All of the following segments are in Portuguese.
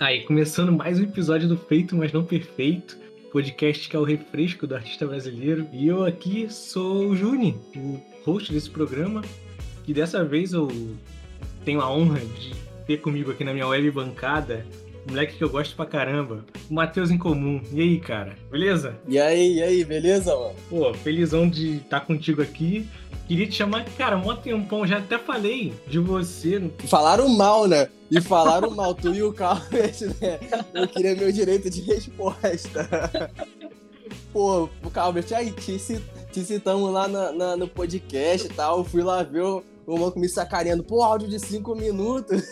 Aí, começando mais um episódio do Feito, mas não perfeito, podcast que é o refresco do artista brasileiro. E eu aqui sou o Juni, o host desse programa, e dessa vez eu tenho a honra de ter comigo aqui na minha web bancada um moleque que eu gosto pra caramba, o Matheus em Comum. E aí, cara, beleza? E aí, e aí, beleza, mano? Pô, felizão de estar contigo aqui. Queria te chamar, cara, um tempão, já até falei de você. Falaram mal, né? E falaram mal, tu e o Calvert, né? Eu queria meu direito de resposta. Pô, o Calvert, aí, te, te citamos lá na, na, no podcast e tal, fui lá ver o, o Manco me sacaneando, pô, áudio de 5 minutos.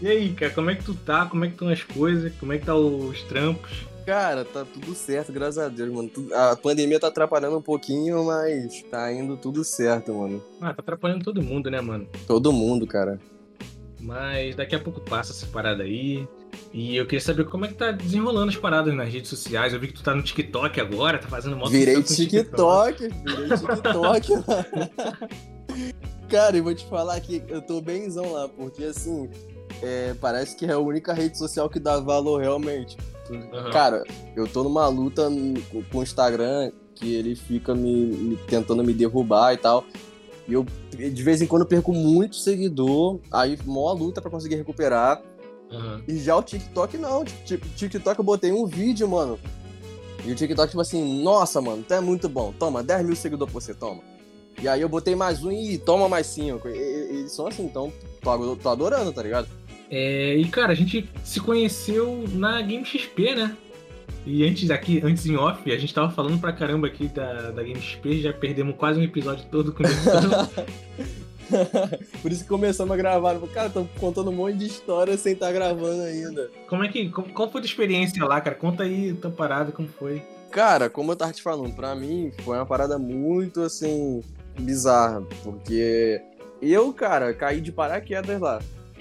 E aí, cara, como é que tu tá? Como é que estão as coisas? Como é que tá os trampos? Cara, tá tudo certo, graças a Deus, mano. A pandemia tá atrapalhando um pouquinho, mas tá indo tudo certo, mano. Ah, tá atrapalhando todo mundo, né, mano? Todo mundo, cara. Mas daqui a pouco passa essa parada aí. E eu queria saber como é que tá desenrolando as paradas nas redes sociais. Eu vi que tu tá no TikTok agora, tá fazendo moto Virei TikTok, TikTok, virei TikTok. Cara, eu vou te falar que eu tô benzão lá, porque assim, é, parece que é a única rede social que dá valor realmente. Uhum. Cara, eu tô numa luta com o Instagram que ele fica me, me, tentando me derrubar e tal. E eu, de vez em quando, perco muito seguidor. Aí, mó luta para conseguir recuperar. Uhum. E já o TikTok, não. Tipo, TikTok eu botei um vídeo, mano. E o TikTok, tipo assim, nossa, mano, tu é muito bom. Toma, 10 mil seguidores pra você, toma. E aí eu botei mais um e toma mais cinco. Eles são assim, então tô, tô adorando, tá ligado? É, e cara, a gente se conheceu na Game XP, né? E antes aqui, antes em off, a gente tava falando pra caramba aqui da, da Game XP, já perdemos quase um episódio todo com Por isso que começamos a gravar. Cara, tô contando um monte de história sem estar tá gravando ainda. Como é que. Qual foi a tua experiência lá, cara? Conta aí tua parada, como foi. Cara, como eu tava te falando, pra mim foi uma parada muito assim. bizarra. Porque eu, cara, caí de paraquedas lá.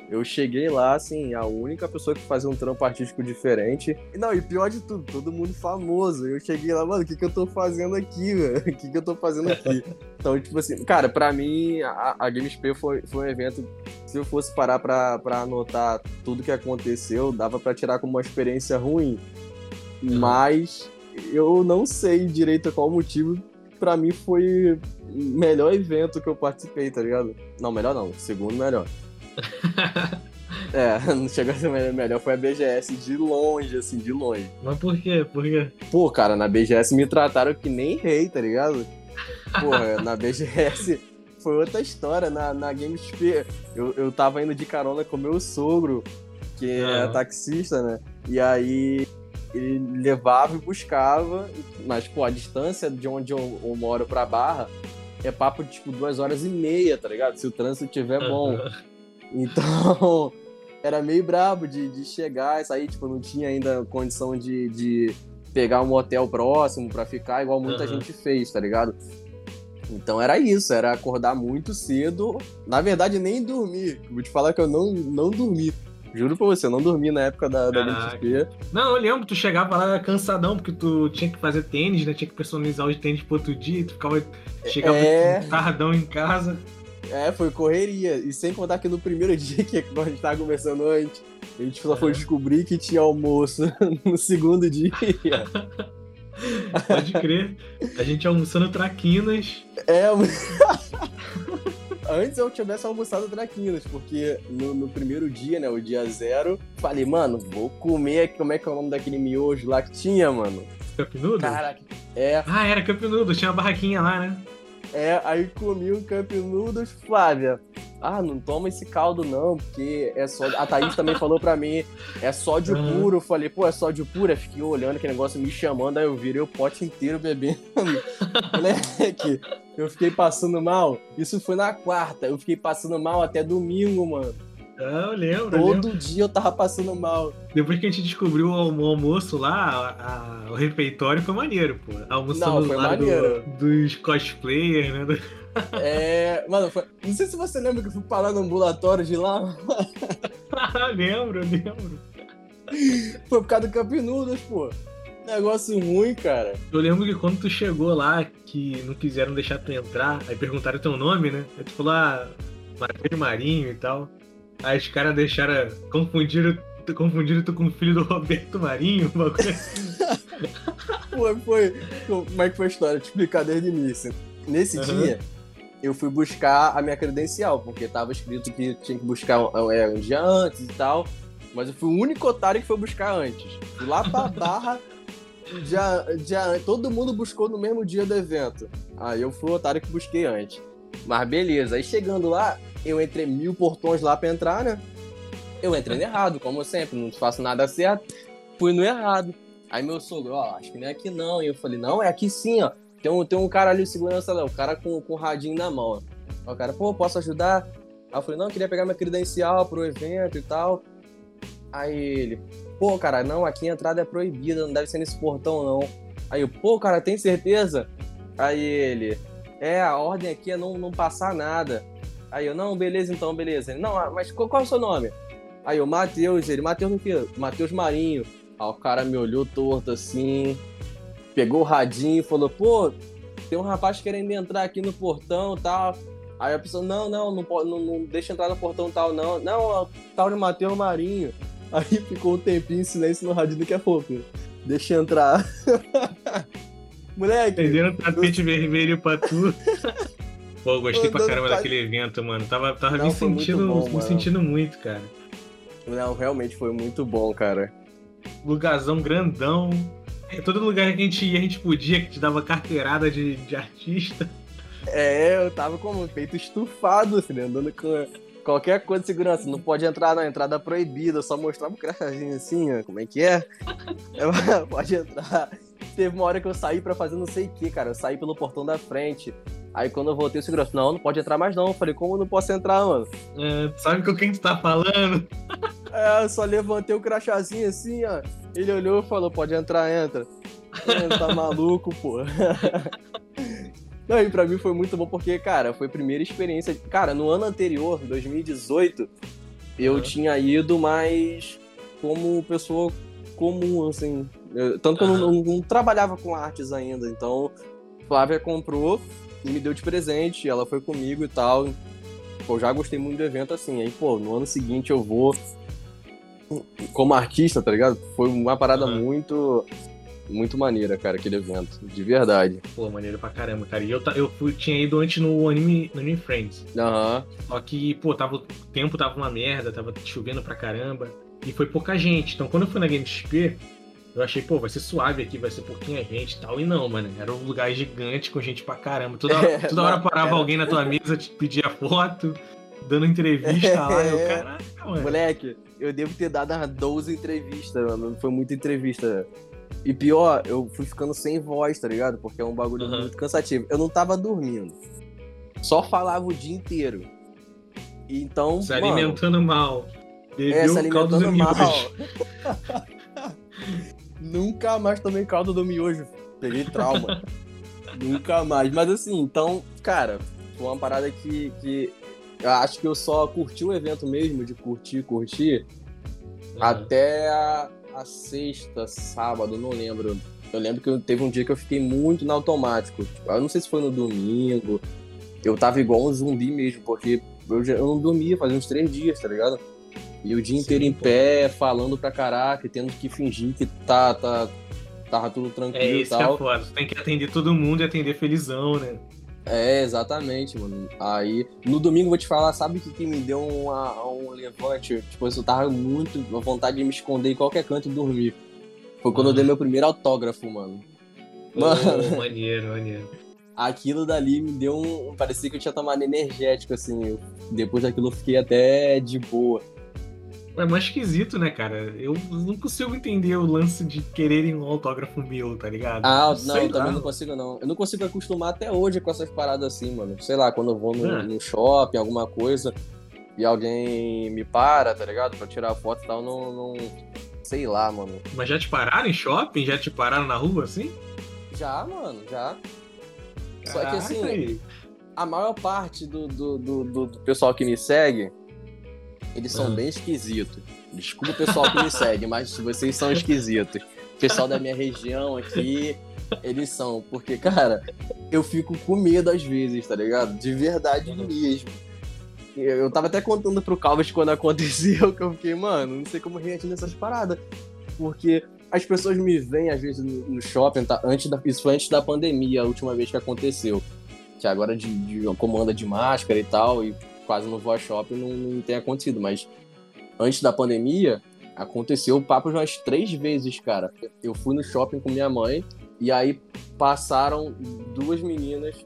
Eu cheguei lá, assim, a única pessoa que fazia um trampo artístico diferente. Não, e pior de tudo, todo mundo famoso. Eu cheguei lá, mano, o que, que eu tô fazendo aqui, velho? O que, que eu tô fazendo aqui? Então, tipo assim, cara, pra mim, a, a GameSP foi, foi um evento. Se eu fosse parar pra, pra anotar tudo que aconteceu, dava pra tirar como uma experiência ruim. Mas eu não sei direito qual motivo. Pra mim foi o melhor evento que eu participei, tá ligado? Não, melhor não, segundo melhor. É, não chegou a ser melhor, foi a BGS de longe, assim, de longe. Mas por quê? Por quê? Pô, cara, na BGS me trataram que nem rei, tá ligado? Porra, na BGS foi outra história. Na, na GameSP, eu, eu tava indo de carona com meu sogro, que é taxista, né? E aí ele levava e buscava, mas, pô, a distância de onde eu, eu moro pra Barra é papo de, tipo, duas horas e meia, tá ligado? Se o trânsito estiver bom. Então, era meio brabo de, de chegar e sair, tipo, não tinha ainda condição de, de pegar um hotel próximo para ficar, igual muita uhum. gente fez, tá ligado? Então era isso, era acordar muito cedo. Na verdade, nem dormir. Vou te falar que eu não, não dormi. Juro pra você, eu não dormi na época da, da LXP. Não, eu lembro, tu chegava lá cansadão, porque tu tinha que fazer tênis, né? Tinha que personalizar os tênis pro outro dia, tu ficava. Chegava é... tardão em casa. É, foi correria. E sem contar que no primeiro dia que a gente tava conversando antes, a gente só foi descobrir que tinha almoço no segundo dia. Pode crer. A gente almoçando traquinas. É, Antes eu tivesse almoçado traquinas, porque no, no, primeiro dia, né, o dia zero, falei, mano, vou comer, como é que é o nome daquele miojo lá que tinha, mano? Cup Noodle? Caraca, é. Ah, era Cup Noodle, tinha uma barraquinha lá, né? É, aí comi um Cup Noodles, Flávia. Ah, não toma esse caldo não, porque é só. A Thaís também falou pra mim, é sódio uhum. puro. Eu falei, pô, é sódio puro? Eu fiquei olhando aquele negócio me chamando, aí eu virei o pote inteiro bebendo. Moleque, eu fiquei passando mal. Isso foi na quarta, eu fiquei passando mal até domingo, mano. Ah, eu lembro. Todo lembro. dia eu tava passando mal. Depois que a gente descobriu o almoço lá, a, a, o refeitório foi maneiro, pô. Almoçando Não, lá do, dos cosplayers, né? É. Mano, foi... não sei se você lembra que eu fui parar no ambulatório de lá. lembro, lembro. Foi por causa do Campinudas, pô. Negócio ruim, cara. Eu lembro que quando tu chegou lá, que não quiseram deixar tu entrar, aí perguntaram teu nome, né? Aí tu falou, ah, Marinho e tal. Aí os caras deixaram. confundiram tô confundindo tu com o filho do Roberto Marinho, uma coisa assim. foi, foi. Como é que foi a história? Te explicar desde o início. Nesse uhum. dia, eu fui buscar a minha credencial, porque tava escrito que tinha que buscar é, um dia antes e tal. Mas eu fui o único otário que foi buscar antes. Fui lá pra barra. Já, já, todo mundo buscou no mesmo dia do evento. Aí eu fui o otário que busquei antes. Mas beleza, aí chegando lá, eu entrei mil portões lá pra entrar, né? Eu entrei no errado, como sempre, não faço nada certo. Fui no errado. Aí meu sogro, ó, acho que não é aqui não. E eu falei, não, é aqui sim, ó. Tem um, tem um cara ali, segurança lá, o cara com, com o radinho na mão. Ó. O cara, pô, posso ajudar? Aí eu falei, não, eu queria pegar minha credencial pro evento e tal. Aí ele, pô, cara, não, aqui a entrada é proibida, não deve ser nesse portão, não. Aí eu, pô, cara, tem certeza? Aí ele, é, a ordem aqui é não, não passar nada. Aí eu, não, beleza então, beleza. Ele, não, ah, mas qual, qual é o seu nome? Aí eu, Matheus, ele, Matheus o quê? Matheus Marinho. Aí o cara me olhou torto assim, pegou o radinho e falou, pô, tem um rapaz querendo entrar aqui no portão e tal. Aí a pessoa, não, não, não, pode, não, não deixa entrar no portão tal, não. Não, é tal de Matheus Marinho. Aí ficou um tempinho em silêncio no radinho daqui a pouco. Deixa entrar. Moleque. Entenderam o tapete eu... vermelho pra tu. Pô, gostei pra caramba tá... daquele evento, mano. Tava, tava Não, me sentindo, bom, me sentindo muito, cara. Não, realmente foi muito bom, cara. Lugarzão grandão. É, todo lugar que a gente ia, a gente podia, que te dava carteirada de, de artista. É, eu tava como feito estufado, assim, andando com qualquer coisa de segurança. Não pode entrar na entrada proibida, só mostrava o crachazinho assim, ó, como é que é? é pode entrar. Teve uma hora que eu saí para fazer não sei o que, cara. Eu saí pelo portão da frente. Aí quando eu voltei, o segurança, não, não pode entrar mais não. Eu falei, como eu não posso entrar, mano? É, sabe com quem tu tá falando? É, eu só levantei o crachazinho assim, ó. Ele olhou e falou, pode entrar, entra. tá maluco, pô. Não, e pra mim foi muito bom porque, cara, foi a primeira experiência. Cara, no ano anterior, 2018, eu uhum. tinha ido mais como pessoa comum, assim. Eu, tanto que eu não, não, não, trabalhava com artes ainda. Então, Flávia comprou e me deu de presente. Ela foi comigo e tal. Pô, já gostei muito do evento, assim. Aí, pô, no ano seguinte eu vou como artista, tá ligado? Foi uma parada uhum. muito muito maneira, cara, aquele evento. De verdade. Pô, maneiro pra caramba, cara. E eu, eu fui, tinha ido antes no Anime, no anime Friends. Aham. Uhum. Só que, pô, tava, o tempo tava uma merda, tava chovendo pra caramba. E foi pouca gente. Então, quando eu fui na GameXP, eu achei, pô, vai ser suave aqui, vai ser pouquinha gente e tal. E não, mano. Era um lugar gigante com gente pra caramba. Toda, hora, toda hora parava alguém na tua mesa, te pedia foto, dando entrevista lá. Eu, é. caraca, mano. Moleque, eu devo ter dado umas 12 entrevistas, mano. Foi muita entrevista. E pior, eu fui ficando sem voz, tá ligado? Porque é um bagulho uhum. muito cansativo. Eu não tava dormindo. Só falava o dia inteiro. Então. Se mano, alimentando mal. Bebeu é, se alimentando mal. Nunca mais tomei caldo do miojo. Peguei trauma. Nunca mais. Mas assim, então, cara, foi uma parada que, que eu acho que eu só curti o evento mesmo, de curtir, curtir, uhum. até a, a, sexta, sábado, não lembro. Eu lembro que teve um dia que eu fiquei muito no automático. Eu não sei se foi no domingo. Eu tava igual um zumbi mesmo, porque eu, já, eu não dormia fazia uns três dias, tá ligado? E o dia Sim, inteiro em pô. pé, falando pra caraca, tendo que fingir que tá, tá, tava tudo tranquilo é isso e tal. É foda. tem que atender todo mundo e atender felizão, né? É, exatamente, mano. Aí, no domingo, vou te falar, sabe o que, que me deu uma, um levante? Tipo, eu tava muito com vontade de me esconder em qualquer canto e dormir. Foi quando eu dei meu primeiro autógrafo, mano. Mano. Oh, maneiro, maneiro. Aquilo dali me deu um. Parecia que eu tinha tomado energético, assim. depois daquilo eu fiquei até de boa. É mais esquisito, né, cara? Eu não consigo entender o lance de quererem um autógrafo meu, tá ligado? Ah, não, eu também não consigo, não. Eu não consigo acostumar até hoje com essas paradas assim, mano. Sei lá, quando eu vou no, é. no shopping, alguma coisa, e alguém me para, tá ligado? Pra tirar foto e tal, não, não. Sei lá, mano. Mas já te pararam em shopping? Já te pararam na rua assim? Já, mano, já. Só que assim, a maior parte do, do, do, do pessoal que me segue eles são uhum. bem esquisitos. Desculpa o pessoal que me segue, mas vocês são esquisitos. O pessoal da minha região aqui, eles são. Porque, cara, eu fico com medo às vezes, tá ligado? De verdade mesmo. Eu tava até contando pro Calvas quando aconteceu, que eu fiquei, mano, não sei como reagir nessas paradas. Porque as pessoas me veem, às vezes, no shopping, tá? antes da, isso foi antes da pandemia, a última vez que aconteceu. Que agora de, de comanda de máscara e tal, e quase não vou a shopping, não, não tem acontecido. Mas antes da pandemia, aconteceu o papo umas três vezes, cara. Eu fui no shopping com minha mãe, e aí passaram duas meninas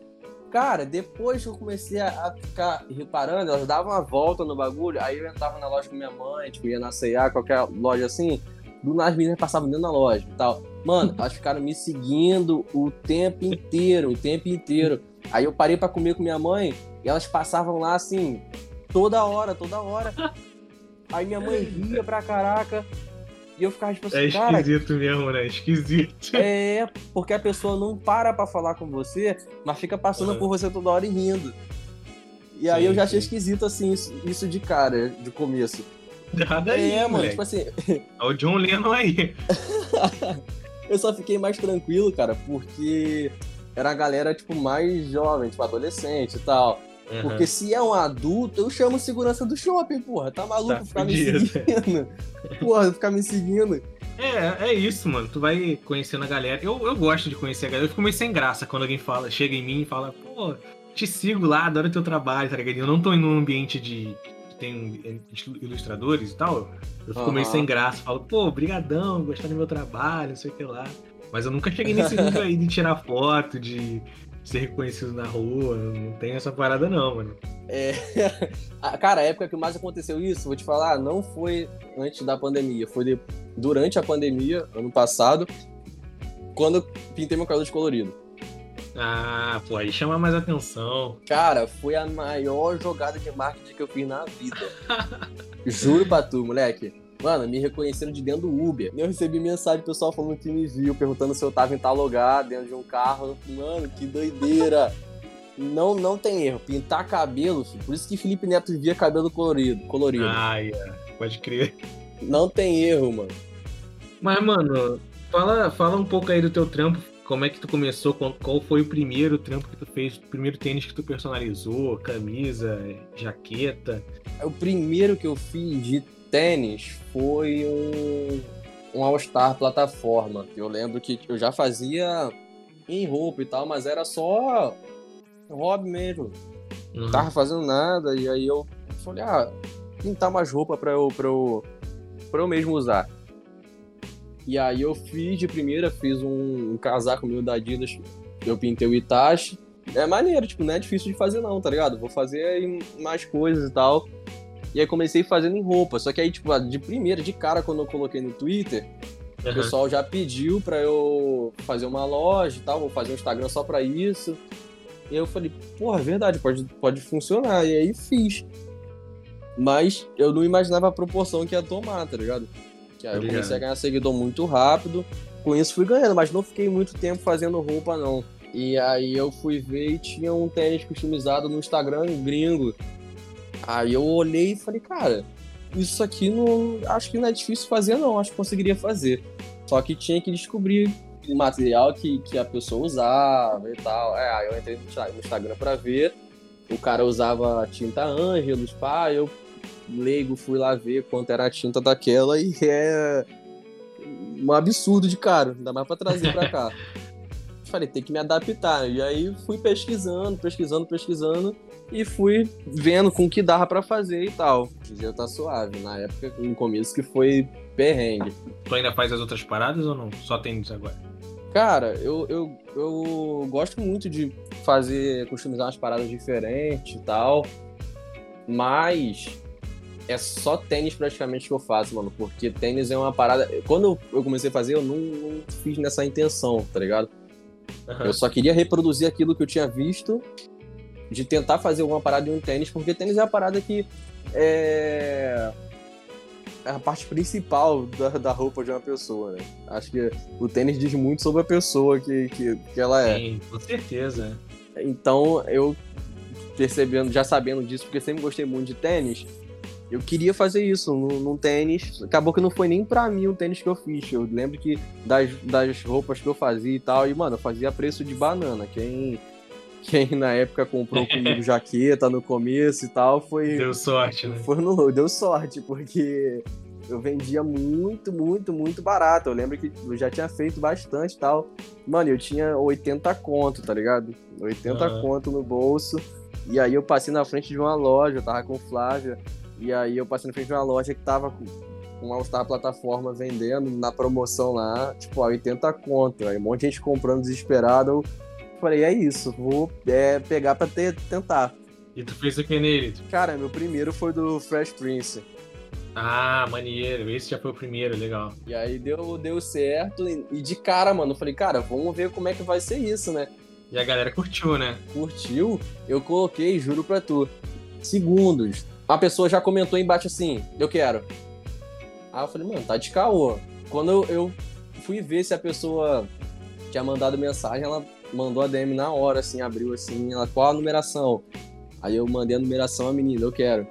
Cara, depois que eu comecei a, ficar reparando, elas davam uma volta no bagulho, aí eu entrava na loja com minha mãe, tipo, ia na C&A, qualquer loja assim, do nada as meninas passavam dentro da loja e tal. Mano, elas ficaram me seguindo o tempo inteiro, o tempo inteiro. Aí eu parei para comer com minha mãe e elas passavam lá assim, toda hora, toda hora. Aí minha mãe ria pra caraca. E eu ficava tipo assim, É esquisito mesmo, né? Esquisito. É, porque a pessoa não para pra falar com você, mas fica passando uhum. por você toda hora e rindo. E aí sim, eu já achei sim. esquisito, assim, isso, isso, de cara, de começo. Nada aí, É, mano, tipo assim... É o John Lennon aí. eu só fiquei mais tranquilo, cara, porque era a galera, tipo, mais jovem, tipo, adolescente e tal. Uhum. Porque se é um adulto, eu chamo segurança do shopping, porra. Tá maluco tá ficar fudido. me seguindo? porra, ficar me seguindo. É, é isso, mano. Tu vai conhecendo a galera. Eu, eu gosto de conhecer a galera. Eu fico meio sem graça quando alguém fala, chega em mim e fala, pô, te sigo lá, adoro teu trabalho, tá ligado? Eu não tô em um ambiente de que tem ilustradores e tal. Eu fico uhum. meio sem graça. Falo, pô, brigadão, gostar do meu trabalho, não sei o que lá. Mas eu nunca cheguei nesse nível aí de tirar foto, de ser reconhecido na rua. Não tem essa parada, não, mano. É. Cara, a época que mais aconteceu isso, vou te falar, não foi antes da pandemia, foi de... durante a pandemia, ano passado, quando eu pintei meu cabelo de colorido. Ah, pô, aí chama mais atenção. Cara, foi a maior jogada de marketing que eu fiz na vida. Juro pra tu, moleque. Mano, me reconheceram de dentro do Uber. Eu recebi mensagem do pessoal falando que me viu, perguntando se eu tava em tal lugar, dentro de um carro. Mano, que doideira. não, não tem erro. Pintar cabelo, filho. por isso que Felipe Neto via cabelo colorido. colorido. Ah, yeah. pode crer. Não tem erro, mano. Mas, mano, fala, fala um pouco aí do teu trampo. Como é que tu começou? Qual foi o primeiro trampo que tu fez? O primeiro tênis que tu personalizou? Camisa, jaqueta? O primeiro que eu fiz de tênis foi um, um All-Star plataforma. Eu lembro que eu já fazia em roupa e tal, mas era só hobby mesmo. Uhum. Não tava fazendo nada, e aí eu falei, ah, pintar umas roupas pra eu, pra, eu, pra eu mesmo usar. E aí eu fiz de primeira, fiz um, um casaco meu da Adidas, eu pintei o Itachi. É maneiro, tipo, não é difícil de fazer não, tá ligado? Vou fazer mais coisas e tal. E aí comecei fazendo em roupa. Só que aí, tipo, de primeira, de cara, quando eu coloquei no Twitter, uhum. o pessoal já pediu pra eu fazer uma loja e tal, vou fazer um Instagram só pra isso. E aí eu falei, porra, é verdade, pode, pode funcionar. E aí fiz. Mas eu não imaginava a proporção que ia tomar, tá ligado? Que aí eu comecei a ganhar seguidor muito rápido. Com isso fui ganhando, mas não fiquei muito tempo fazendo roupa, não. E aí eu fui ver e tinha um tênis customizado no Instagram gringo. Aí eu olhei e falei, cara, isso aqui não. Acho que não é difícil fazer, não. Acho que conseguiria fazer. Só que tinha que descobrir o material que, que a pessoa usava e tal. É, aí eu entrei no Instagram pra ver. O cara usava tinta Ângelos, pá, eu leigo fui lá ver quanto era a tinta daquela e é um absurdo de caro, ainda mais pra trazer pra cá. Falei, tem que me adaptar. E aí fui pesquisando, pesquisando, pesquisando e fui vendo com o que dava para fazer e tal. Hoje já tá suave. Na época, no começo, que foi perrengue. Tu ainda faz as outras paradas ou não? Só tênis agora? Cara, eu, eu, eu gosto muito de fazer, customizar umas paradas diferentes e tal, mas é só tênis praticamente que eu faço, mano, porque tênis é uma parada. Quando eu comecei a fazer, eu não, não fiz nessa intenção, tá ligado? Uhum. Eu só queria reproduzir aquilo que eu tinha visto de tentar fazer alguma parada em um tênis, porque tênis é a parada que é, é a parte principal da, da roupa de uma pessoa, né? Acho que o tênis diz muito sobre a pessoa que, que, que ela é. Sim, com certeza. Então, eu percebendo, já sabendo disso, porque sempre gostei muito de tênis, eu queria fazer isso num, num, tênis. Acabou que não foi nem pra mim o tênis que eu fiz. Eu lembro que das, das roupas que eu fazia e tal, e, mano, eu fazia preço de banana. Quem quem na época comprou comigo jaqueta no começo e tal, foi. Deu sorte, né? Foi no, deu sorte, porque eu vendia muito, muito, muito barato. Eu lembro que eu já tinha feito bastante e tal. Mano, eu tinha 80 conto, tá ligado? 80 uhum. conto no bolso. E aí eu passei na frente de uma loja, eu tava com Flávia. E aí eu passei na frente de uma loja que tava com uma All-Star plataforma vendendo na promoção lá, tipo, a 80 conto. Aí um monte de gente comprando desesperado. Eu falei, é isso, vou é, pegar pra ter, tentar. E tu fez o que nele? Cara, meu primeiro foi do Fresh Prince. Ah, maneiro. Esse já foi o primeiro, legal. E aí deu, deu certo. E de cara, mano, eu falei, cara, vamos ver como é que vai ser isso, né? E a galera curtiu, né? Curtiu. Eu coloquei, juro pra tu, segundos. Uma pessoa já comentou embaixo assim, eu quero. Aí eu falei, mano, tá de caô. Quando eu, eu fui ver se a pessoa tinha mandado mensagem, ela mandou a DM na hora, assim, abriu assim, ela, qual a numeração? Aí eu mandei a numeração à menina, eu quero.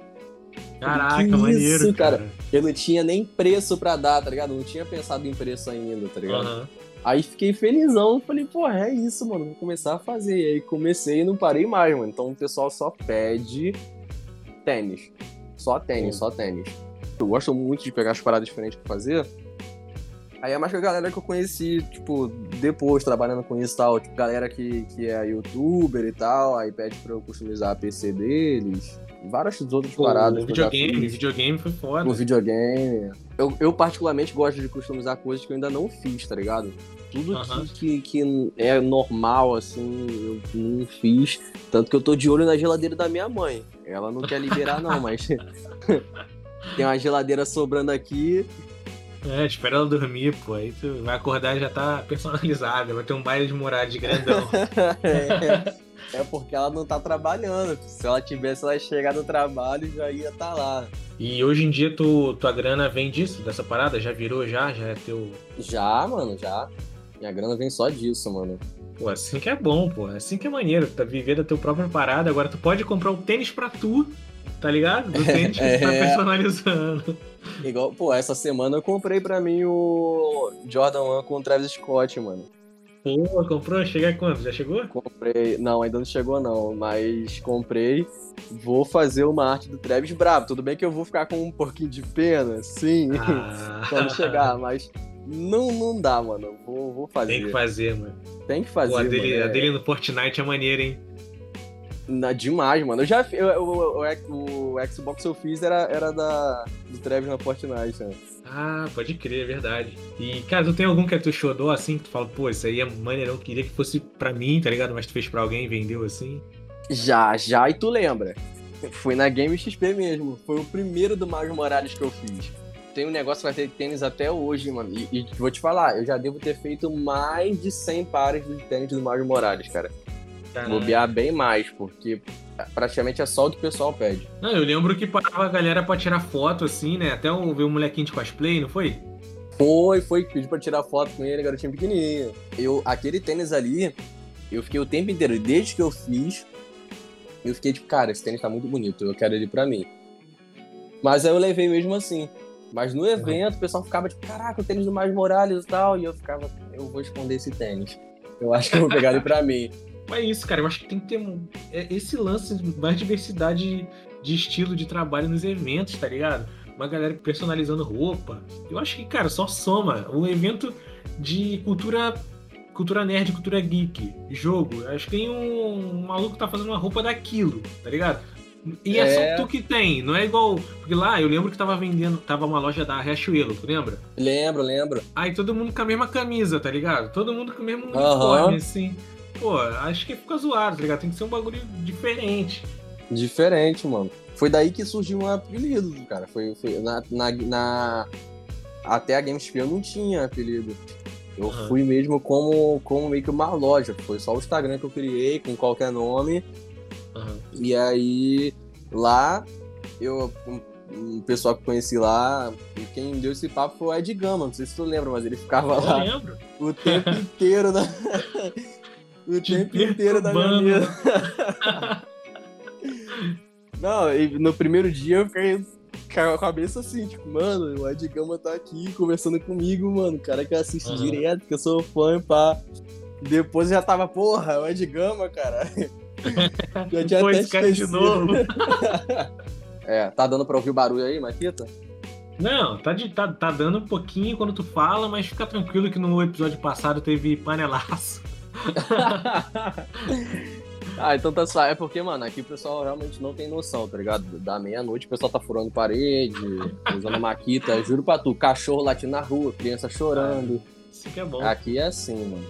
Caraca, que maneiro, isso, cara. cara. Eu não tinha nem preço pra dar, tá ligado? não tinha pensado em preço ainda, tá ligado? Uhum. Aí fiquei felizão, falei, pô, é isso, mano, vou começar a fazer. E aí comecei e não parei mais, mano. Então o pessoal só pede tênis. Só tênis, uhum. só tênis. Eu gosto muito de pegar as paradas diferentes pra fazer. Aí é mais que a galera que eu conheci, tipo, depois trabalhando com isso e tal, tipo, galera que, que é youtuber e tal, aí pede pra eu customizar a PC deles várias outras Pô, paradas. Videogame, videogame foi foda. O videogame. Eu, eu, particularmente gosto de customizar coisas que eu ainda não fiz, tá ligado? Tudo que, que, é normal, assim, eu não fiz. Tanto que eu tô de olho na geladeira da minha mãe. Ela não quer liberar, não, mas. Tem uma geladeira sobrando aqui. É, espera ela dormir, pô. Aí tu vai acordar e já tá personalizada. Vai ter um baile de morada de grandão. é. É porque ela não tá trabalhando. Se ela tivesse ela chegar no trabalho, já ia estar tá lá. E hoje em dia tu, tua grana vem disso, dessa parada? Já virou já? Já é teu. Já, mano, já. Minha grana vem só disso, mano. Pô, assim que é bom, pô. Assim que é maneiro. Tu tá vivendo a tua própria parada. Agora tu pode comprar o um tênis pra tu, tá ligado? Do tênis que é... tu tá é. personalizando. Igual, pô, essa semana eu comprei pra mim o Jordan 1 com o Travis Scott, mano. Pô, comprou? Chega quando? Já chegou? Comprei. Não, ainda não chegou não, mas comprei. Vou fazer uma arte do Travis brabo. Tudo bem que eu vou ficar com um pouquinho de pena, sim, ah. quando chegar, mas não, não dá, mano. Vou, vou fazer. Tem que fazer, mano. Tem que fazer. Pô, a, dele, mano, a dele no Fortnite é maneira, hein? Na, demais, mano. Eu já eu, o, o, o, Xbox que eu fiz era, era da, do Travis na Fortnite, né? Ah, pode crer, é verdade. E, cara, tu tem algum que é tu xodó assim, que tu fala, pô, isso aí é maneirão, queria que fosse pra mim, tá ligado? Mas tu fez pra alguém e vendeu assim? Já, já, e tu lembra. Foi na Game XP mesmo. Foi o primeiro do Miles Morales que eu fiz. Tem um negócio que vai ter tênis até hoje, mano. E, e, vou te falar, eu já devo ter feito mais de 100 pares de tênis do Miles Morales, cara. Caralho. Bobear bem mais, porque praticamente é só o que o pessoal pede. Não, eu lembro que parava a galera pra tirar foto, assim, né? Até eu ver um molequinho de cosplay, não foi? Foi, foi, pedi pra tirar foto com ele, garotinho pequenininho. Eu, aquele tênis ali, eu fiquei o tempo inteiro, desde que eu fiz, eu fiquei tipo, cara, esse tênis tá muito bonito, eu quero ele pra mim. Mas aí eu levei mesmo assim. Mas no evento, o pessoal ficava tipo, caraca, o tênis do Mais Morales e tal, e eu ficava, eu vou esconder esse tênis. Eu acho que eu vou pegar ele pra mim. É isso, cara. Eu acho que tem que ter um, é, esse lance, mais diversidade de estilo de trabalho nos eventos, tá ligado? Uma galera personalizando roupa. Eu acho que, cara, só soma. Um evento de cultura cultura nerd, cultura geek, jogo. Acho que tem um, um maluco que tá fazendo uma roupa daquilo, tá ligado? E é... é, só tu que tem, não é igual. Porque lá eu lembro que tava vendendo, tava uma loja da Riachuelo, tu lembra? Lembro, lembro. Aí todo mundo com a mesma camisa, tá ligado? Todo mundo com o mesmo uniforme, assim pô, acho que fica zoado, tá ligado? Tem que ser um bagulho diferente. Diferente, mano. Foi daí que surgiu um apelido, cara. Foi, foi na, na, na... Até a Gamesphere eu não tinha apelido. Eu uhum. fui mesmo como, como meio que uma loja. Foi só o Instagram que eu criei com qualquer nome. Uhum. E aí, lá, eu. Um pessoal que conheci lá, quem deu esse papo foi o Ed Gama, não sei se tu lembra, mas ele ficava eu lá lembro. o tempo inteiro na, o tempo inteiro da minha vida. Não, no primeiro dia eu fiquei com a cabeça assim, tipo, mano, o Ed Gama tá aqui conversando comigo, mano. O cara que assiste uhum. direto, que eu sou fã, pá. Depois já tava, porra, é o Ed Gama, cara. já tinha Pô, até esse cara de novo. é, tá dando pra ouvir o barulho aí, Maquita? Não, tá, de, tá, tá dando um pouquinho quando tu fala, mas fica tranquilo que no episódio passado teve panelaço. ah, então tá só. É porque, mano, aqui o pessoal realmente não tem noção, tá ligado? Da meia-noite o pessoal tá furando parede, usando maquita. Juro pra tu, cachorro latindo na rua, criança chorando. Isso que é bom. Aqui é assim, mano.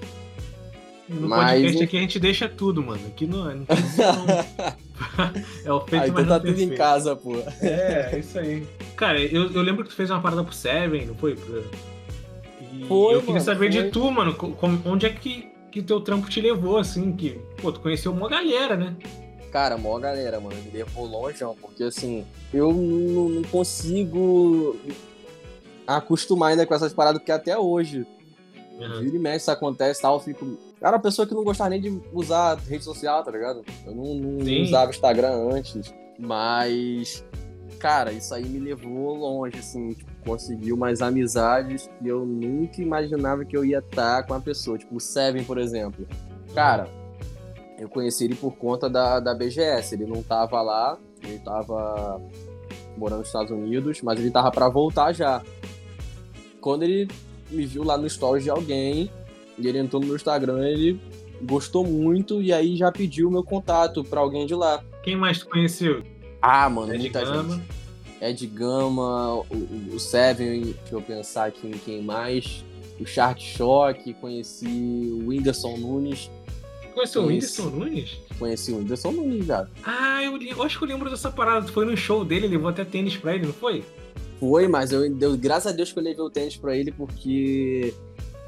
No Mas... podcast aqui a gente deixa tudo, mano. Aqui não, não tem É o feito, ah, então tá tudo em casa, pô. É, é isso aí. Cara, eu, eu lembro que tu fez uma parada pro Seven, não foi? E foi, eu queria mano, saber foi. de tu, mano. Como, onde é que, que teu trampo te levou, assim? Que, pô, tu conheceu uma galera, né? Cara, mó galera, mano. Me levou longe, ó, porque assim, eu não, consigo acostumar ainda com essas paradas, porque até hoje, uhum. vira e mexe, isso acontece tal, eu fico era uma pessoa que não gostava nem de usar rede social, tá ligado? Eu não, não usava Instagram antes. Mas, cara, isso aí me levou longe, assim. Conseguiu umas amizades que eu nunca imaginava que eu ia estar com a pessoa. Tipo, o Seven, por exemplo. Cara, eu conheci ele por conta da, da BGS. Ele não tava lá, ele tava morando nos Estados Unidos, mas ele tava para voltar já. Quando ele me viu lá no stories de alguém, e ele entrou no meu Instagram, ele gostou muito e aí já pediu meu contato para alguém de lá. Quem mais tu conheceu? Ah, mano, Ed muita Gama. gente. Ed Gama, o, o Seven, deixa eu pensar aqui em quem mais. O Shark Shock, conheci o Whindersson Nunes. Conheceu o Whindersson Nunes? Conheci o Whindersson Nunes, já. Ah, eu, eu, acho que eu lembro dessa parada. Foi no show dele, levou até tênis pra ele, não foi? Foi, mas eu, eu graças a Deus que eu levei o tênis pra ele, porque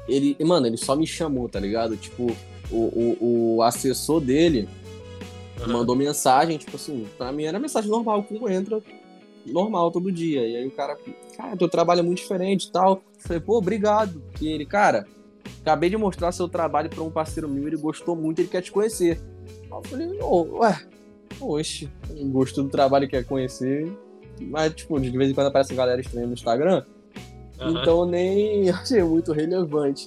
ele, mano, ele só me chamou, tá ligado? Tipo, o, o, o assessor dele uhum. mandou mensagem, tipo assim, pra mim era mensagem normal, como entra normal todo dia. E aí o cara, cara, teu trabalho é muito diferente e tal. Eu falei, pô, obrigado. E ele, cara, acabei de mostrar seu trabalho pra um parceiro meu, ele gostou muito, ele quer te conhecer. Aí eu falei, oh, ué, oxe, gostou do trabalho, quer conhecer. Mas, tipo, de vez em quando aparece galera estranha no Instagram. Uhum. Então nem achei muito relevante.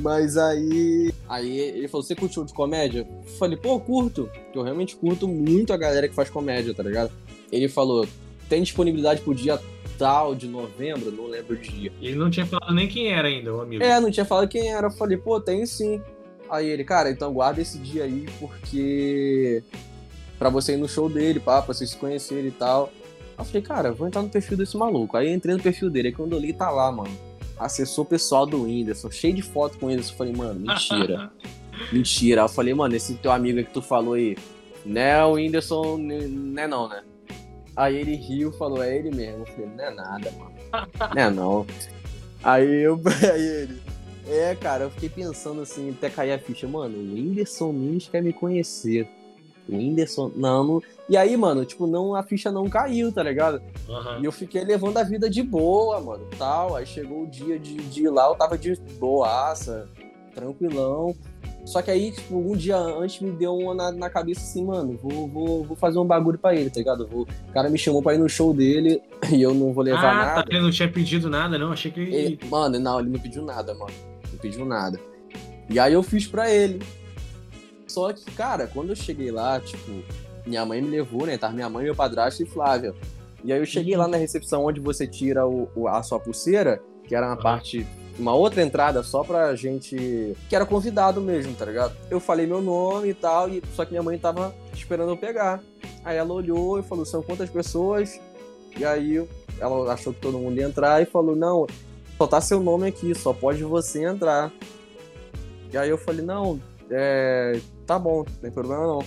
Mas aí. Aí ele falou: Você curtiu de comédia? Eu falei: Pô, curto. Porque eu realmente curto muito a galera que faz comédia, tá ligado? Ele falou: Tem disponibilidade pro dia tal de novembro? Não lembro o dia. E ele não tinha falado nem quem era ainda, o amigo. É, não tinha falado quem era. Eu falei: Pô, tem sim. Aí ele: Cara, então guarda esse dia aí porque. Pra você ir no show dele, pá, pra vocês se conhecerem e tal. eu falei, cara, vou entrar no perfil desse maluco. Aí entrei no perfil dele, aí quando eu li, tá lá, mano. Assessor pessoal do Whindersson, cheio de foto com ele. Eu falei, mano, mentira. mentira. Aí eu falei, mano, esse teu amigo que tu falou aí, né, o Whindersson, né não, né? Aí ele riu falou, é ele mesmo. Eu falei, não é nada, mano. Não é não. Aí eu. Aí ele. É, cara, eu fiquei pensando assim, até cair a ficha, mano, o Whindersson Nunes quer me conhecer. O Whindersson, não, não, E aí, mano, tipo, não, a ficha não caiu, tá ligado? Uhum. E eu fiquei levando a vida de boa, mano, tal. Aí chegou o dia de, de ir lá, eu tava de boaça, tranquilão. Só que aí, tipo, um dia antes me deu uma na, na cabeça assim, mano, vou, vou, vou fazer um bagulho pra ele, tá ligado? Vou... O cara me chamou pra ir no show dele e eu não vou levar ah, nada. Tá, ele não tinha pedido nada, não? Achei que ele... Mano, não, ele não pediu nada, mano. Não pediu nada. E aí eu fiz pra ele. Só que, cara, quando eu cheguei lá, tipo, minha mãe me levou, né? Tava minha mãe, meu padrasto e Flávia. E aí eu cheguei lá na recepção onde você tira o, o a sua pulseira, que era uma uhum. parte, uma outra entrada só pra gente que era convidado mesmo, tá ligado? Eu falei meu nome e tal, e só que minha mãe tava esperando eu pegar. Aí ela olhou e falou: são quantas pessoas? E aí ela achou que todo mundo ia entrar e falou: não, só tá seu nome aqui, só pode você entrar. E aí eu falei: não, é, tá bom, não tem problema não.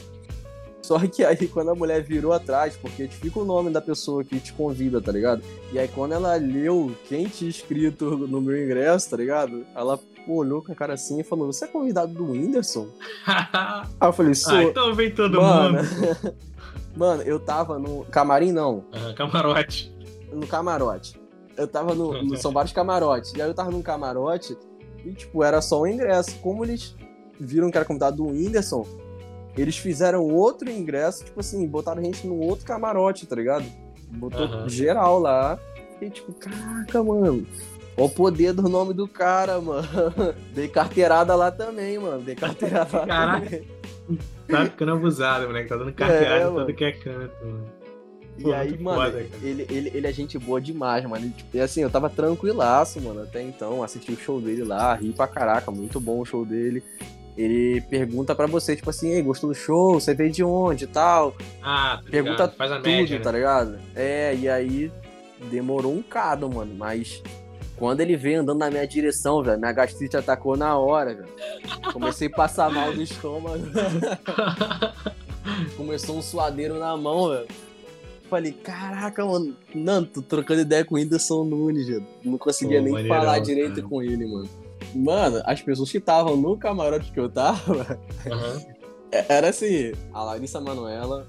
Só que aí quando a mulher virou atrás, porque fica o nome da pessoa que te convida, tá ligado? E aí quando ela leu quem tinha escrito no meu ingresso, tá ligado? Ela olhou com a cara assim e falou: Você é convidado do Whindersson? aí eu falei, sou. Ah, então vem todo Mano... mundo. Mano, eu tava no. Camarim não. Camarote. No camarote. Eu tava no, no. São vários camarotes. E aí eu tava num camarote e, tipo, era só o ingresso. Como eles viram que era convidado do Whindersson, eles fizeram outro ingresso, tipo assim, botaram a gente no outro camarote, tá ligado? Botou uhum. geral lá. E tipo, caraca, mano. Olha o poder do nome do cara, mano. Dei carteirada lá também, mano. Dei carteirada lá Caraca. também. Tá ficando abusado, moleque. Tá dando carteirada É, em todo que é canto, mano. E Pô, aí, mano, foda, ele, ele, ele é gente boa demais, mano. Ele, tipo, e assim, eu tava tranquilaço, mano, até então. Assisti o show dele lá, ri pra caraca, muito bom o show dele. Ele pergunta pra você, tipo assim, Ei, gostou do show? Você veio de onde e tal? Ah, tá Pergunta ligado. Faz a tudo, média, né? tá ligado? É, e aí demorou um cado, mano. Mas quando ele veio andando na minha direção, velho, minha gastrite atacou na hora, velho. Comecei a passar mal do estômago. Começou um suadeiro na mão, velho. Falei, caraca, mano. Não, tô trocando ideia com o Whindersson Nunes, velho. Não conseguia Pô, nem maneirão, falar direito cara. com ele, mano. Mano, as pessoas que estavam no camarote que eu tava, Aham. era assim, a Larissa Manoela,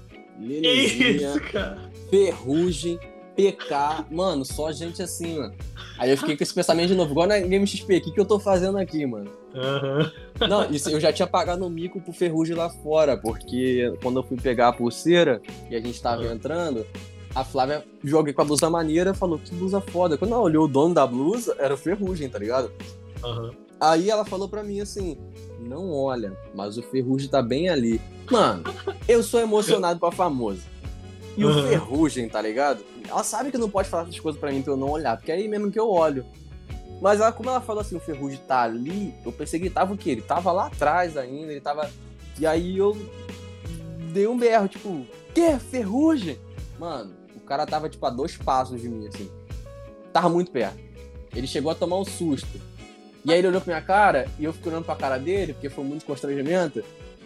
cara. Ferrugem, PK, mano, só gente assim, mano. Aí eu fiquei com esse pensamento de novo, igual na Game XP, o que, que eu tô fazendo aqui, mano? Aham. Não, isso eu já tinha pagado o mico pro Ferrugem lá fora, porque quando eu fui pegar a pulseira e a gente tava Ah. entrando, a Flávia joguei com a blusa maneira falou, que blusa foda. Quando ela olhou o dono da blusa, era o Ferrugem, tá ligado? Aham. Aí ela falou pra mim assim: não olha, mas o Ferrugem tá bem ali. Mano, eu sou emocionado pra famoso. E o Uhum. Ferrugem, tá ligado? Ela sabe que não pode falar essas coisas pra mim pra eu não olhar, porque é aí mesmo que eu olho. Mas ela, como ela falou assim, o Ferrugem tá ali, eu pensei que ele tava o quê? Ele tava lá atrás ainda, ele tava. E aí eu dei um berro, tipo, que? Ferrugem? Mano, o cara tava tipo a dois passos de mim, assim. Tava muito perto. Ele chegou a tomar um susto. E aí ele olhou pra minha cara e eu fiquei olhando pra cara dele, porque foi muito constrangimento.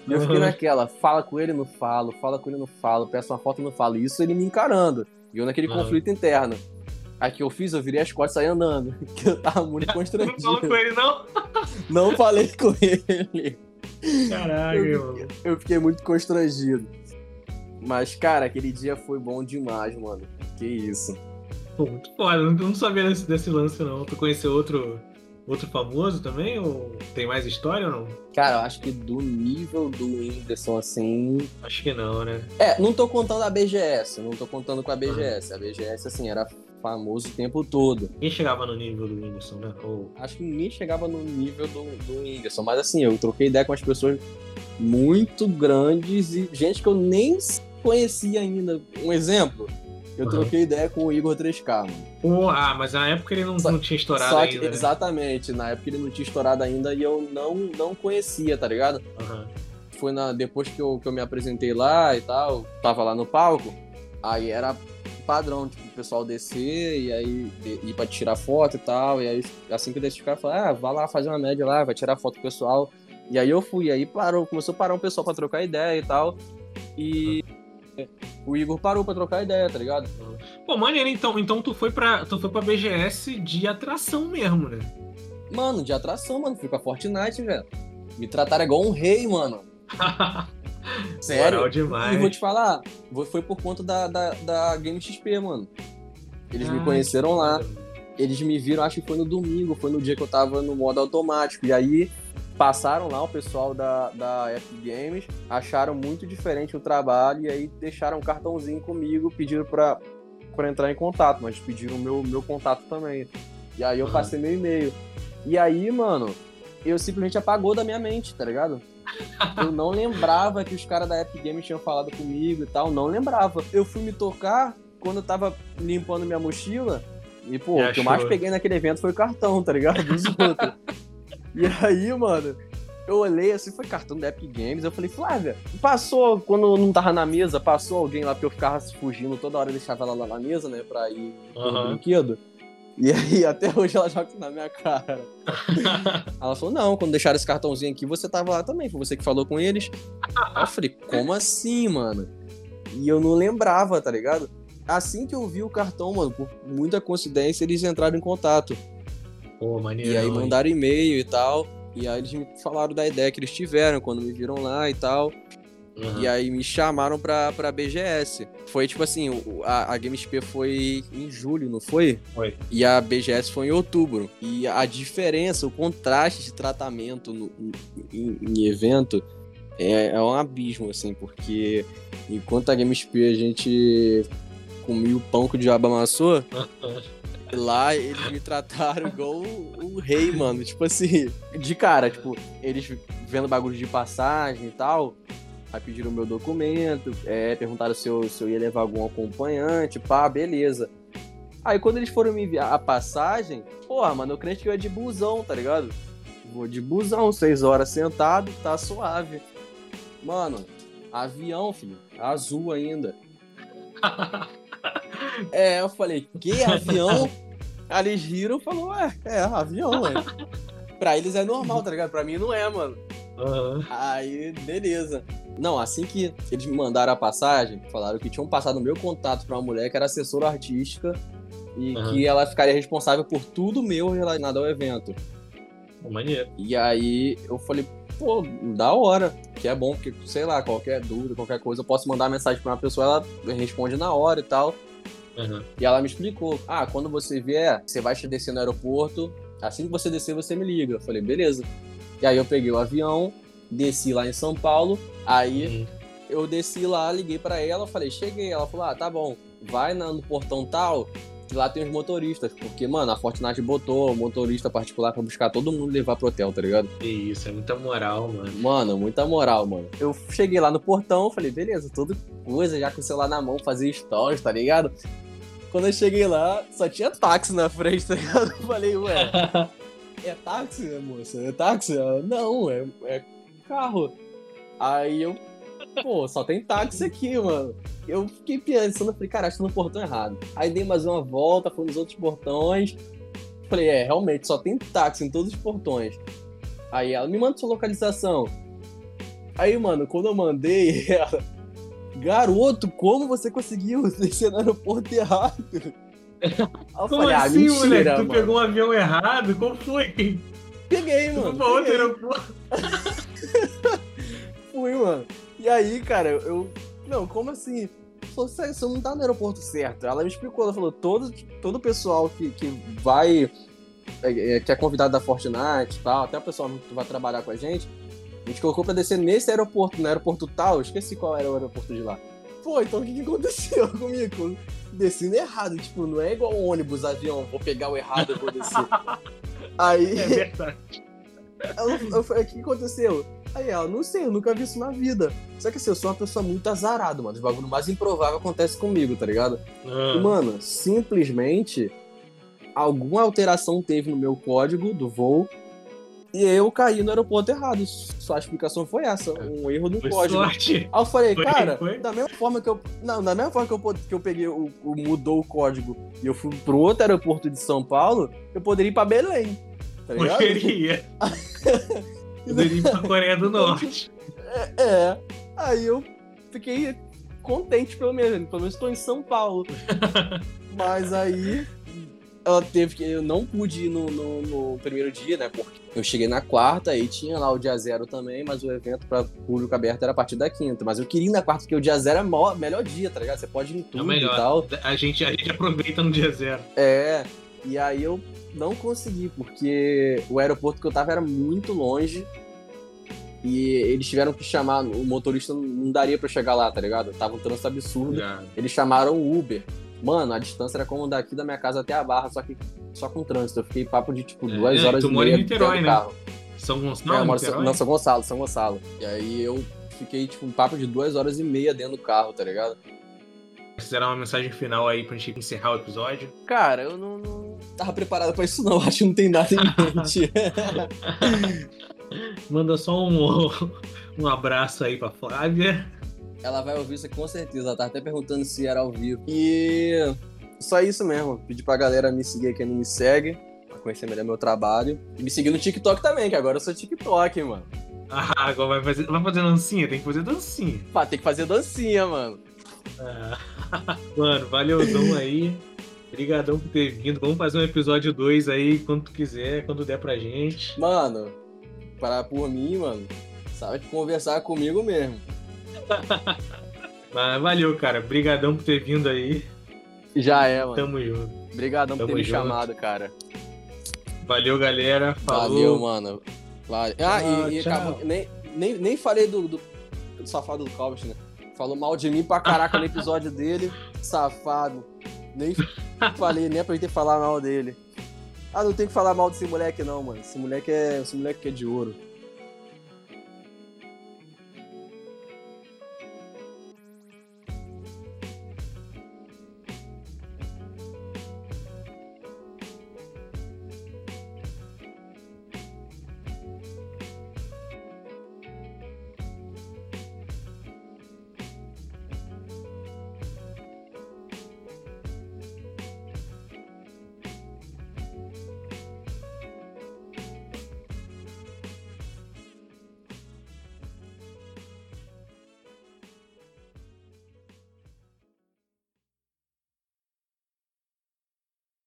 E eu fiquei Uhum. naquela, fala com ele, não falo, fala com ele, não falo, peço uma foto, não falo. E isso ele me encarando. E eu naquele Uhum. conflito interno. Aí que eu fiz, eu virei as costas e saí andando. Que eu tava muito Não falou constrangido. com ele, não? Não falei com ele. Caraca, Eu mano. Eu fiquei muito constrangido. Mas, cara, aquele dia foi bom demais, mano. Que isso. Pô, muito foda. Eu não sabia desse, desse lance, não. Tu conheceu outro, outro famoso também? Ou tem mais história ou não? Cara, eu acho que do nível do Whindersson, assim, Acho que não, né? É, não tô contando a BGS, não tô contando com a BGS. A BGS, assim, era famoso o tempo todo. Quem chegava no nível do Whindersson, né? Ou... Acho que ninguém chegava no nível do, do Whindersson, mas assim, eu troquei ideia com as pessoas muito grandes e gente que eu nem conhecia ainda. Um exemplo, eu Uhum. troquei ideia com o Igor 3K, mano. Pô, ah, mas na época ele não, Só- não tinha estourado Só que, ainda, né? exatamente, na época ele não tinha estourado ainda e eu não, não conhecia, tá ligado? Aham. foi na, depois que eu, que eu me apresentei lá e tal, tava lá no palco, aí era padrão, tipo, o pessoal descer e aí ir pra tirar foto e tal, e aí assim que eu desci, o cara falou, ah, vai lá fazer uma média lá, vai tirar foto com o pessoal. E aí eu fui, aí parou, começou a parar um pessoal pra trocar ideia e tal, e o Igor parou pra trocar ideia, tá ligado? Pô, maneiro, então, então tu foi pra. Tu foi pra BGS de atração mesmo, né? Mano, de atração, mano, fui com a Fortnite, velho. Me trataram igual um rei, mano. Sério? Moral demais. E vou te falar, foi por conta da, da, da Game XP, mano. Eles me Ah, conheceram lá, eles me viram, acho que foi no domingo, foi no dia que eu tava no modo automático. E aí passaram lá o pessoal da, da Epic Games, acharam muito diferente o trabalho e aí deixaram um cartãozinho comigo, pediram pra, pra entrar em contato, mas pediram o meu, meu contato também. E aí eu passei meu e-mail. E aí, mano, eu simplesmente apagou da minha mente, tá ligado? Eu não lembrava que os caras da Epic Games tinham falado comigo e tal, não lembrava. Eu fui me tocar quando eu tava limpando minha mochila e, pô, E o que eu mais peguei naquele evento foi o cartão, tá ligado? Dos outros. e aí, mano, eu olhei assim, foi cartão da Epic Games, eu falei, Flávia, passou, quando não tava na mesa, passou alguém lá, porque eu ficava fugindo toda hora, deixava ela lá na mesa, né, pra ir no Aham. brinquedo. E aí, até hoje ela joga na minha cara. Ela falou, não, quando deixaram esse cartãozinho aqui, você tava lá também, foi você que falou com eles. Aí eu falei, como assim, mano? E eu não lembrava, tá ligado? Assim que eu vi o cartão, mano, por muita coincidência, eles entraram em contato. Pô, maneiro. E aí mandaram e-mail e tal. E aí eles me falaram da ideia que eles tiveram quando me viram lá e tal. Aham. E aí me chamaram pra, pra BGS. Foi tipo assim, a, a GameSP foi em julho, não foi? Foi. E a BGS foi em outubro. E a diferença, o contraste de tratamento no- em, em evento é, é um abismo, assim, porque enquanto a GameSP a gente comia o pão que o diabo amassou, Lá eles me trataram igual um, rei, mano. Tipo assim, de cara, tipo, eles vendo bagulho de passagem e tal. Aí pediram meu documento, é, perguntaram se eu, se eu ia levar algum acompanhante, pá, beleza. Aí quando eles foram me enviar a passagem, porra, mano, eu crente que eu ia de busão, tá ligado? Vou de busão, seis horas sentado, tá suave. Mano, avião, filho, azul ainda. é, eu falei, que avião? Aí eles riram e falaram, ué, é, avião, ué. Pra eles é normal, tá ligado? Pra mim não é, mano. Aham. Aí, beleza. Não, assim que eles me mandaram a passagem, falaram que tinham passado o meu contato pra uma mulher que era assessora artística e Aham. que ela ficaria responsável por tudo meu relacionado ao evento. Maneiro. E aí eu falei, pô, da hora, que é bom, porque, sei lá, qualquer dúvida, qualquer coisa, eu posso mandar mensagem pra uma pessoa, ela responde na hora e tal. Aham. E ela me explicou, ah, quando você vier, você vai descer no aeroporto, assim que você descer, você me liga. Eu falei, beleza. E aí eu peguei o avião, desci lá em São Paulo, aí Uhum. eu desci lá, liguei pra ela, falei, cheguei. Ela falou, ah, tá bom, vai no portão tal, que lá tem os motoristas. Porque, mano, a Fortnite botou motorista particular pra buscar todo mundo e levar pro hotel, tá ligado? Que isso, é muita moral, mano. Mano, muita moral, mano. Eu cheguei lá no portão, falei, beleza, tudo coisa, já com o celular na mão, fazia stories, tá ligado? Quando eu cheguei lá, só tinha táxi na frente, tá ligado? Eu falei, ué, é táxi, moça? É táxi? Ela, não, é, é carro. Aí eu, pô, só tem táxi aqui, mano. Eu fiquei pensando, falei, cara, acho que no portão errado. Aí dei mais uma volta, fui nos outros portões. Falei, é, realmente, só tem táxi em todos os portões. Aí ela, me manda sua localização. Aí, mano, quando eu mandei, ela, garoto, como você conseguiu descer no aeroporto errado? Eu Como falei, ah, assim, mentira, moleque? Tu mano. pegou um avião errado? Como foi? Peguei, mano. foi pra outro aeroporto? Fui, mano. E aí, cara, eu. Não, como assim? Falou, "Sério, você não tá no aeroporto certo. Ela me explicou, ela falou, todo, todo o pessoal que, que vai. é, é, que é convidado da Fortnite e tal, até o pessoal que vai trabalhar com a gente, a gente colocou pra descer nesse aeroporto, no aeroporto tal, esqueci qual era o aeroporto de lá. Pô, então o que, que aconteceu comigo? Descendo errado, tipo, não é igual ônibus, avião, vou pegar o errado e vou descer. Aí. É verdade. Eu, falei, o que aconteceu? Aí ela, não sei, eu nunca vi isso na vida. Só que assim, eu sou uma pessoa muito azarada, mano. Os bagulho mais improvável acontece comigo, tá ligado? E, Ah, mano, simplesmente alguma alteração teve no meu código do voo e eu caí no aeroporto errado. Sua explicação foi essa, um erro no foi código. sorte. Aí eu falei, Foi, cara, foi? da mesma forma que eu. Não, da mesma forma que eu, que eu peguei o, o- mudou o código e eu fui pro outro aeroporto de São Paulo, eu poderia ir pra Belém. Tá ligado? Poderia. Poderia ir pra Coreia do Norte. É. Aí eu fiquei contente, pelo menos. Pelo menos estou em São Paulo. Mas aí ela teve que. Eu não pude ir no, no- no primeiro dia, né? Porque eu cheguei na quarta e tinha lá o dia zero também, mas o evento para público aberto era a partir da quinta. Mas eu queria ir na quarta, porque o dia zero é o melhor dia, tá ligado? Você pode ir em É tudo e melhor. tal. A gente, a gente aproveita no dia zero. É. E aí eu não consegui, porque o aeroporto que eu tava era muito longe. E eles tiveram que chamar, o motorista não- daria pra chegar lá, tá ligado? Tava um trânsito absurdo. Já. Eles chamaram o Uber. Mano, a distância era como daqui da minha casa até a Barra, só que só com trânsito. Eu fiquei papo de tipo É, duas horas tu e mora em meia Niterói, dentro do né? carro. São É, Gonçalo, eu moro em Niterói? São- não, São Gonçalo, São Gonçalo. E aí eu fiquei tipo um papo de duas horas e meia dentro do carro, tá ligado? Fizeram uma mensagem final aí pra gente encerrar o episódio. Cara, eu não, não tava preparado pra isso não, acho que não tem nada em mente. Manda só um, um abraço aí pra Flávia. Ela vai ouvir isso aqui com certeza. Ela tá até perguntando se era ao vivo. E só isso mesmo. Pedir pra galera me seguir quem não me segue. Pra conhecer melhor meu trabalho. E me seguir no TikTok também, que agora eu sou TikTok, mano. Ah, agora vai fazer, vai fazer dancinha? Tem que fazer dancinha. Pá, tem que fazer dancinha, mano. Ah, Mano, valeuzão aí. Obrigadão por ter vindo. Vamos fazer um episódio 2 aí quando tu quiser, quando der pra gente. Mano, para por mim, mano. Sabe que conversar comigo mesmo. Mas valeu, cara. Obrigadão por ter vindo aí. Já é, mano. Tamo junto. Obrigadão por ter me junto. chamado, cara. Valeu, galera. Falou. Valeu, mano. Valeu. Ah, Tchau, e, e acabou- nem, nem, nem falei do, do, do safado do Calvin, né? Falou mal de mim pra caraca no episódio dele. Safado. Nem falei, nem aproveitei falar mal dele. Ah, não tem que falar mal desse moleque, não, mano. Esse moleque é, esse moleque é de ouro.